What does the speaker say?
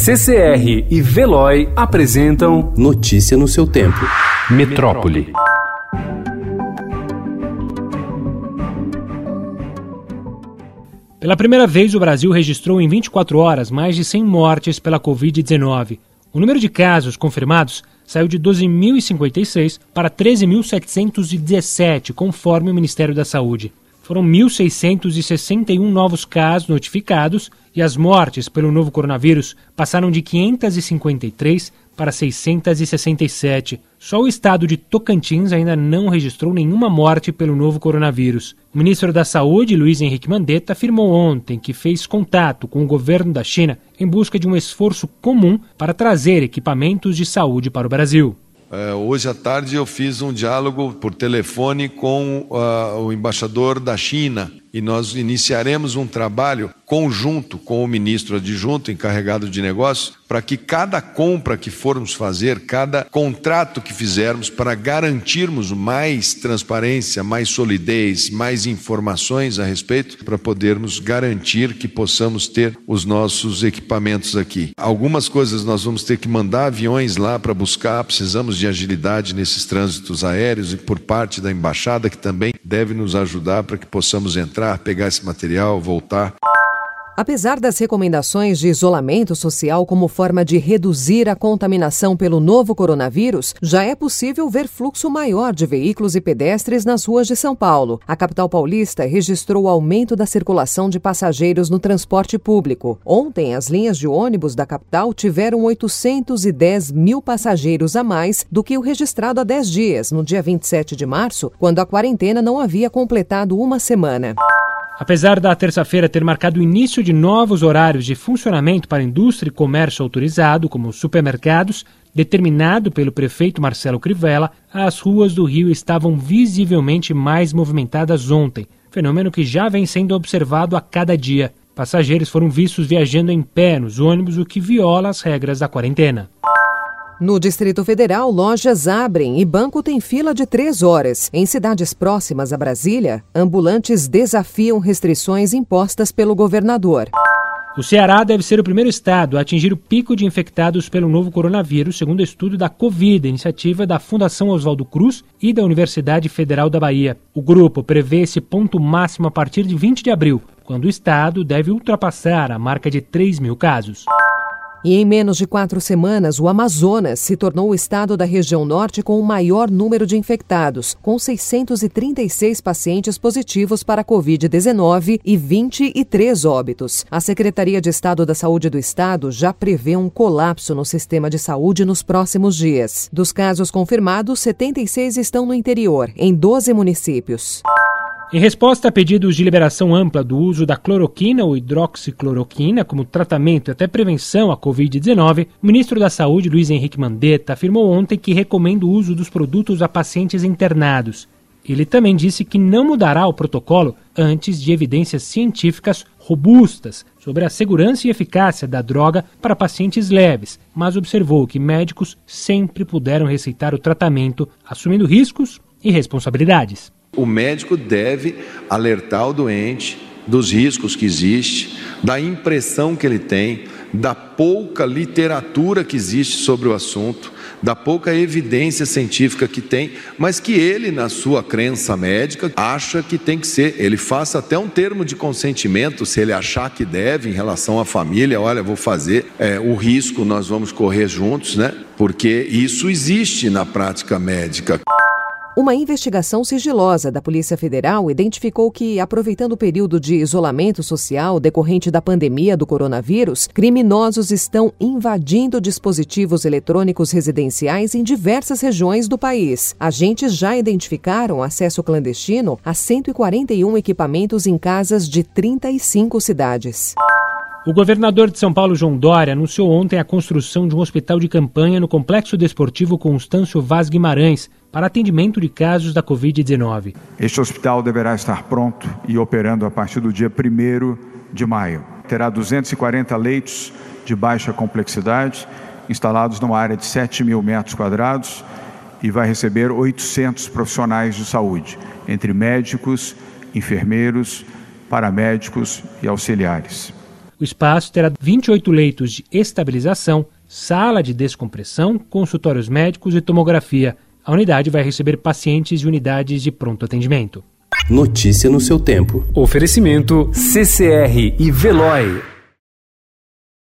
CCR e Veloy apresentam Notícia no seu tempo. Metrópole. Pela primeira vez, o Brasil registrou em 24 horas mais de 100 mortes pela Covid-19. O número de casos confirmados saiu de 12.056 para 13.717, conforme o Ministério da Saúde. Foram 1.661 novos casos notificados e as mortes pelo novo coronavírus passaram de 553 para 667. Só o estado de Tocantins ainda não registrou nenhuma morte pelo novo coronavírus. O ministro da Saúde, Luiz Henrique Mandetta, afirmou ontem que fez contato com o governo da China em busca de um esforço comum para trazer equipamentos de saúde para o Brasil. Uh, hoje à tarde eu fiz um diálogo por telefone com uh, o embaixador da China e nós iniciaremos um trabalho conjunto com o ministro adjunto encarregado de negócios para que cada compra que formos fazer, cada contrato que fizermos para garantirmos mais transparência, mais solidez, mais informações a respeito, para podermos garantir que possamos ter os nossos equipamentos aqui. Algumas coisas nós vamos ter que mandar aviões lá para buscar, precisamos de agilidade nesses trânsitos aéreos e por parte da embaixada que também deve nos ajudar para que possamos entrar, pegar esse material, voltar. Apesar das recomendações de isolamento social como forma de reduzir a contaminação pelo novo coronavírus, já é possível ver fluxo maior de veículos e pedestres nas ruas de São Paulo. A capital paulista registrou o aumento da circulação de passageiros no transporte público. Ontem, as linhas de ônibus da capital tiveram 810 mil passageiros a mais do que o registrado há 10 dias, no dia 27 de março, quando a quarentena não havia completado uma semana. Apesar da terça-feira ter marcado o início de novos horários de funcionamento para indústria e comércio autorizado, como supermercados, determinado pelo prefeito Marcelo Crivella, as ruas do Rio estavam visivelmente mais movimentadas ontem, fenômeno que já vem sendo observado a cada dia. Passageiros foram vistos viajando em pé nos ônibus, o que viola as regras da quarentena. No Distrito Federal, lojas abrem e banco tem fila de três horas. Em cidades próximas a Brasília, ambulantes desafiam restrições impostas pelo governador. O Ceará deve ser o primeiro estado a atingir o pico de infectados pelo novo coronavírus, segundo estudo da Covid, iniciativa da Fundação Oswaldo Cruz e da Universidade Federal da Bahia. O grupo prevê esse ponto máximo a partir de 20 de abril, quando o estado deve ultrapassar a marca de 3 mil casos. E em menos de quatro semanas, o Amazonas se tornou o estado da região norte com o maior número de infectados, com 636 pacientes positivos para a Covid-19 e 23 óbitos. A Secretaria de Estado da Saúde do Estado já prevê um colapso no sistema de saúde nos próximos dias. Dos casos confirmados, 76 estão no interior, em 12 municípios. Em resposta a pedidos de liberação ampla do uso da cloroquina ou hidroxicloroquina como tratamento e até prevenção à Covid-19, o ministro da Saúde, Luiz Henrique Mandetta, afirmou ontem que recomenda o uso dos produtos a pacientes internados. Ele também disse que não mudará o protocolo antes de evidências científicas robustas sobre a segurança e eficácia da droga para pacientes leves, mas observou que médicos sempre puderam receitar o tratamento, assumindo riscos e responsabilidades. O médico deve alertar o doente dos riscos que existe, da impressão que ele tem, da pouca literatura que existe sobre o assunto, da pouca evidência científica que tem, mas que ele, na sua crença médica, acha que tem que ser. Ele faça até um termo de consentimento, se ele achar que deve, em relação à família: olha, vou fazer, é, o risco nós vamos correr juntos, né? Porque isso existe na prática médica. Uma investigação sigilosa da Polícia Federal identificou que, aproveitando o período de isolamento social decorrente da pandemia do coronavírus, criminosos estão invadindo dispositivos eletrônicos residenciais em diversas regiões do país. Agentes já identificaram acesso clandestino a 141 equipamentos em casas de 35 cidades. O governador de São Paulo, João Dória, anunciou ontem a construção de um hospital de campanha no Complexo Desportivo Constâncio Vaz Guimarães para atendimento de casos da Covid-19. Este hospital deverá estar pronto e operando a partir do dia 1 de maio. Terá 240 leitos de baixa complexidade, instalados numa área de 7 mil metros quadrados e vai receber 800 profissionais de saúde, entre médicos, enfermeiros, paramédicos e auxiliares. O espaço terá 28 leitos de estabilização, sala de descompressão, consultórios médicos e tomografia. A unidade vai receber pacientes de unidades de pronto atendimento. Notícia no seu tempo. Oferecimento CCR e Veloy.